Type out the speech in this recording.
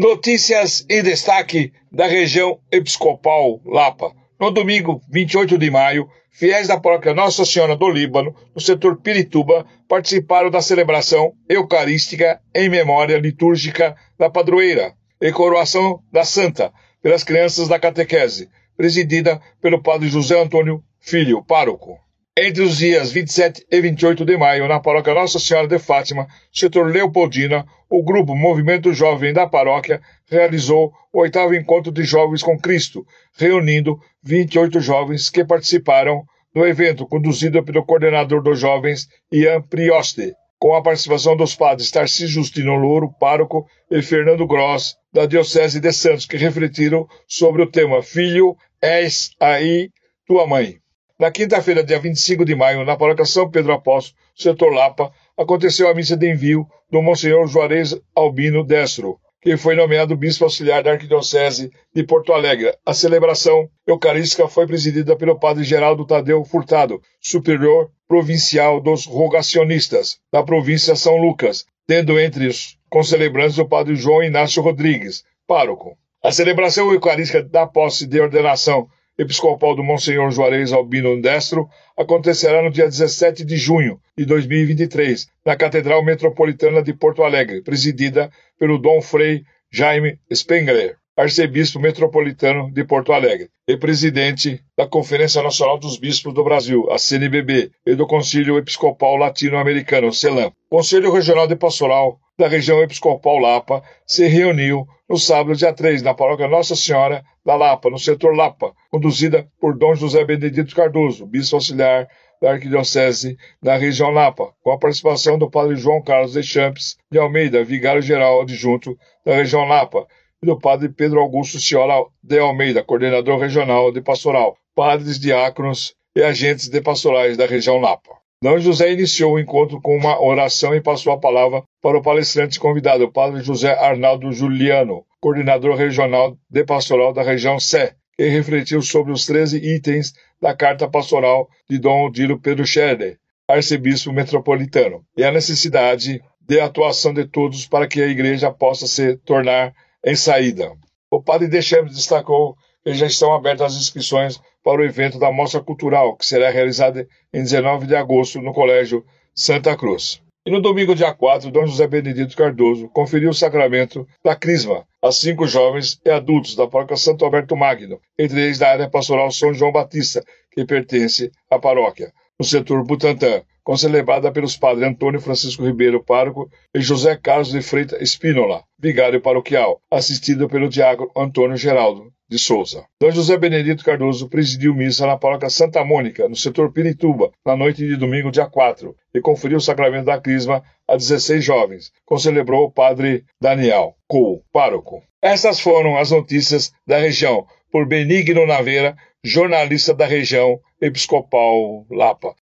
Notícias em destaque da região episcopal Lapa. No domingo 28 de maio, fiéis da paróquia Nossa Senhora do Líbano, no setor Pirituba, participaram da celebração eucarística em memória litúrgica da padroeira e coroação da santa pelas crianças da catequese, presidida pelo padre José Antônio Filho, pároco. Entre os dias 27 e 28 de maio, na paróquia Nossa Senhora de Fátima, setor Leopoldina, o grupo Movimento Jovem da paróquia realizou o oitavo encontro de jovens com Cristo, reunindo 28 jovens que participaram do evento conduzido pelo coordenador dos jovens, Ian Prioste, com a participação dos padres Tarcísio Justino Louro, pároco, e Fernando Gross, da Diocese de Santos, que refletiram sobre o tema Filho, és aí tua mãe. Na quinta-feira, dia 25 de maio, na paróquia São Pedro Apóstolo, setor Lapa, aconteceu a missa de envio do Monsenhor Juarez Albino Destro, que foi nomeado bispo auxiliar da Arquidiocese de Porto Alegre. A celebração eucarística foi presidida pelo padre Geraldo Tadeu Furtado, superior provincial dos rogacionistas da província São Lucas, tendo entre os concelebrantes o padre João Inácio Rodrigues, pároco. A celebração eucarística da posse de ordenação episcopal do Monsenhor Juarez Albino Destro acontecerá no dia 17 de junho de 2023, na Catedral Metropolitana de Porto Alegre, presidida pelo Dom Frei Jaime Spengler, arcebispo metropolitano de Porto Alegre, e presidente da Conferência Nacional dos Bispos do Brasil, a CNBB, e do Concílio Episcopal Latino-Americano, CELAM. Conselho Regional de Pastoral da região episcopal Lapa se reuniu no sábado, dia 3, na paróquia Nossa Senhora da Lapa, no setor Lapa, conduzida por Dom José Benedito Cardoso, bispo auxiliar da Arquidiocese da região Lapa, com a participação do padre João Carlos de Champs de Almeida, vigário-geral adjunto da região Lapa, e do padre Pedro Augusto Ciola de Almeida, coordenador regional de pastoral, padres, diáconos e agentes de pastorais da região Lapa. D. José iniciou o encontro com uma oração e passou a palavra para o palestrante convidado, o padre José Arnaldo Juliano, coordenador regional de pastoral da região Sé, que refletiu sobre os 13 itens da carta pastoral de Dom Odilo Pedro Scheder, arcebispo metropolitano, e a necessidade de atuação de todos para que a igreja possa se tornar em saída. O padre Deschamps destacou já estão abertas as inscrições para o evento da Mostra Cultural, que será realizada em 19 de agosto no Colégio Santa Cruz. E no domingo, dia 4, Dom José Benedito Cardoso conferiu o sacramento da Crisma a cinco jovens e adultos da paróquia Santo Alberto Magno, entre eles da área pastoral São João Batista, que pertence à paróquia, no setor Butantã, concelebrada pelos padres Antônio Francisco Ribeiro, pároco, e José Carlos de Freitas Espínola, vigário paroquial, assistido pelo diácono Antônio Geraldo de Souza. D. José Benedito Cardoso presidiu missa na paróquia Santa Mônica, no setor Pirituba, na noite de domingo, dia 4, e conferiu o sacramento da crisma a 16 jovens, concelebrou o padre Daniel Cole, pároco. Essas foram as notícias da região, por Benigno Naveira, jornalista da região episcopal Lapa.